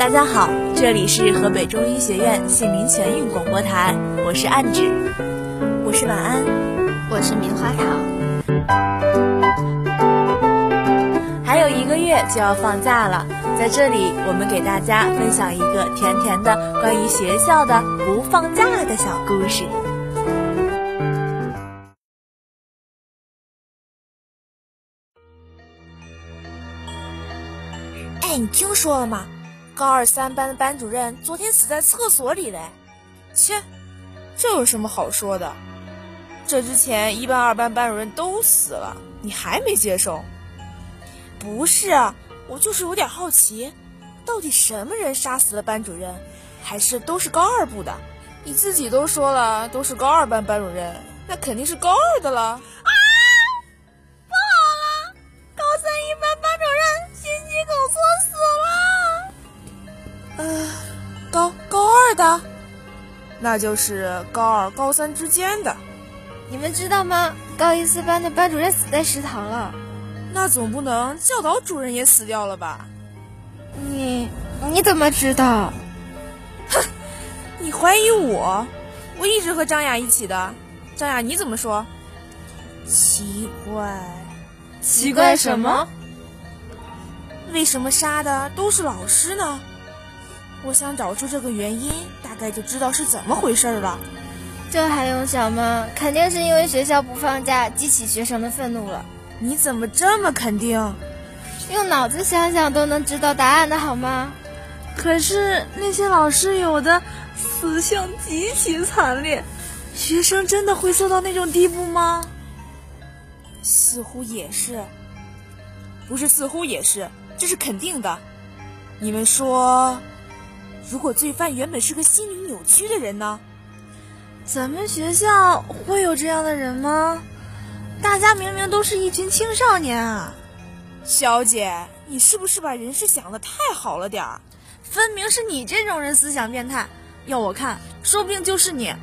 大家好，这里是河北中医学院姓名全运广播台，我是暗指，我是晚安，我是棉花糖。还有一个月就要放假了，在这里我们给大家分享一个甜甜的关于学校的不放假的小故事。哎，你听说了吗？高二三班的班主任昨天死在厕所里嘞！切，这有什么好说的？这之前一班、二班班主任都死了，你还没接受？不是啊，我就是有点好奇，到底什么人杀死了班主任？还是都是高二部的？你自己都说了，都是高二班班主任，那肯定是高二的了。那就是高二高三之间的。你们知道吗？高一四班的班主任死在食堂了。那总不能教导主任也死掉了吧？你你怎么知道？哼，你怀疑我？我一直和张雅一起的。张雅，你怎么说？奇怪，奇怪什么？为什么杀的都是老师呢？我想找出这个原因，大概就知道是怎么回事了。这还用想吗？肯定是因为学校不放假，激起学生的愤怒了。你怎么这么肯定？用脑子想想都能知道答案的好吗？可是那些老师有的死相极其惨烈，学生真的会做到那种地步吗？似乎也是，不是似乎也是，这是肯定的。你们说，如果罪犯原本是个心理扭曲的人呢？咱们学校会有这样的人吗？大家明明都是一群青少年啊！小姐，你是不是把人事想的太好了点儿？分明是你这种人思想变态，要我看，说不定就是你。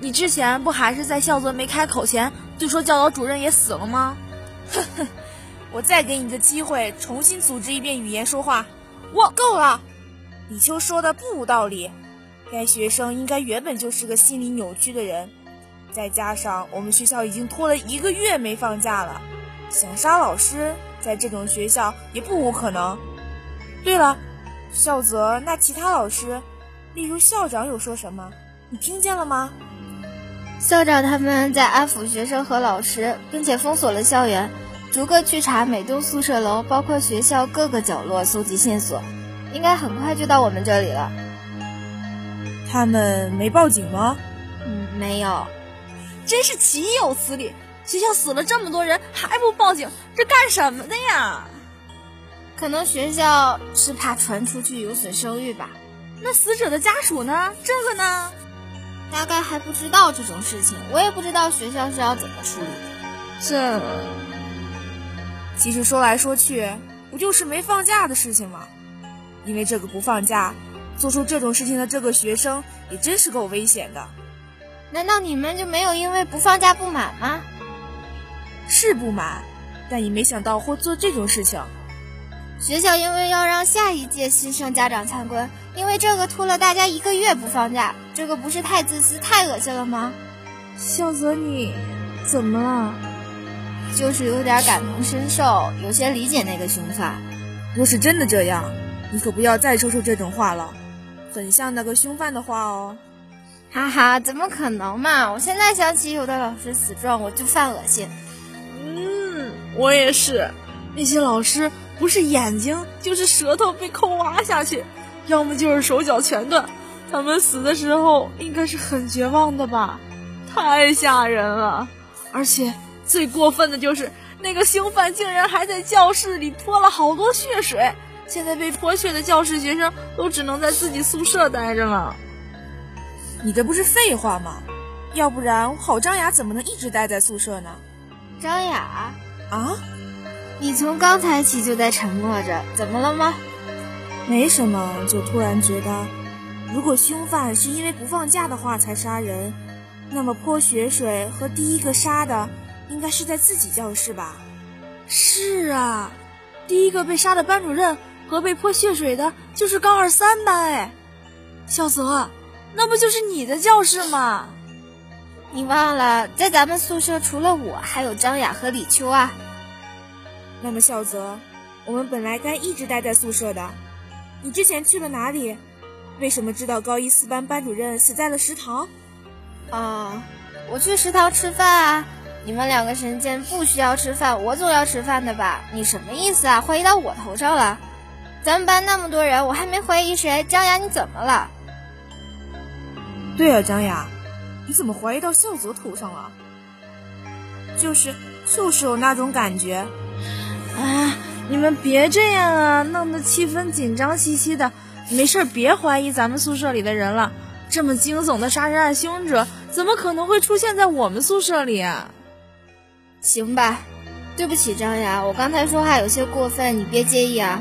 你之前不还是在校则没开口前就说教导主任也死了吗？哼哼，我再给你个机会，重新组织一遍语言说话。我够了。李秋说的不无道理。该学生应该原本就是个心理扭曲的人，再加上我们学校已经拖了一个月没放假了，想杀老师在这种学校也不无可能。对了，校则那其他老师，例如校长有说什么？你听见了吗？校长他们在安抚学生和老师，并且封锁了校园，逐个去查每栋宿舍楼，包括学校各个角落，搜集线索，应该很快就到我们这里了。他们没报警吗？嗯，没有。真是岂有此理！学校死了这么多人还不报警，这干什么的呀？可能学校是怕传出去有损声誉吧。那死者的家属呢？这个呢？大概还不知道这种事情，我也不知道学校是要怎么处理。这，其实说来说去，不就是没放假的事情吗？因为这个不放假。做出这种事情的这个学生也真是够危险的。难道你们就没有因为不放假不满吗？是不满，但也没想到会做这种事情。学校因为要让下一届新生家长参观，因为这个拖了大家一个月不放假，这个不是太自私、太恶心了吗？小泽，你怎么了？就是有点感同身受，有些理解那个凶犯。若是真的这样，你可不要再说出这种话了。很像那个凶犯的话哦，哈哈，怎么可能嘛！我现在想起有的老师死状，我就犯恶心。嗯，我也是。那些老师不是眼睛就是舌头被抠挖下去，要么就是手脚全断。他们死的时候应该是很绝望的吧？太吓人了！而且最过分的就是那个凶犯竟然还在教室里泼了好多血水。现在被泼血的教室学生都只能在自己宿舍待着了。你这不是废话吗？要不然郝张雅怎么能一直待在宿舍呢？张雅啊，你从刚才起就在沉默着，怎么了吗？没什么，就突然觉得，如果凶犯是因为不放假的话才杀人，那么泼血水和第一个杀的应该是在自己教室吧？是啊。第一个被杀的班主任和被泼血水的就是高二三班哎。小泽，那不就是你的教室吗？你忘了，在咱们宿舍除了我，还有张雅和李秋啊。那么小泽，我们本来该一直待在宿舍的，你之前去了哪里？为什么知道高一四班班主任死在了食堂？啊，我去食堂吃饭啊！你们两个神仙不需要吃饭，我总要吃饭的吧？你什么意思啊？怀疑到我头上了？咱们班那么多人，我还没怀疑谁。张雅，你怎么了？对啊，张雅。你怎么怀疑到孝泽头上了？就是，就是有那种感觉。哎，你们别这样啊，弄得气氛紧张兮兮的。没事，别怀疑咱们宿舍里的人了。这么惊悚的杀人案凶者，怎么可能会出现在我们宿舍里啊？行吧，对不起，张雅，我刚才说话有些过分，你别介意啊。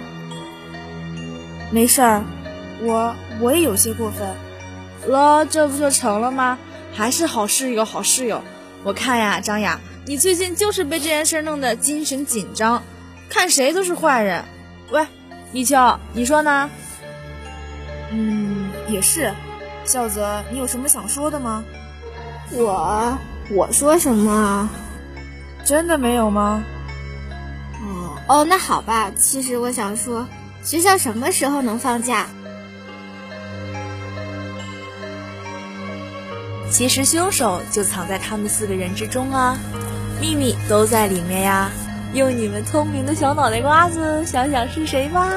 没事儿，我我也有些过分。了，这不就成了吗？还是好室友，好室友。我看呀，张雅，你最近就是被这件事弄得精神紧张，看谁都是坏人。喂，立秋，你说呢？嗯，也是。孝泽，你有什么想说的吗？我，我说什么？真的没有吗？哦哦，那好吧。其实我想说，学校什么时候能放假？其实凶手就藏在他们四个人之中啊，秘密都在里面呀。用你们聪明的小脑袋瓜子想想是谁吧。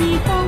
时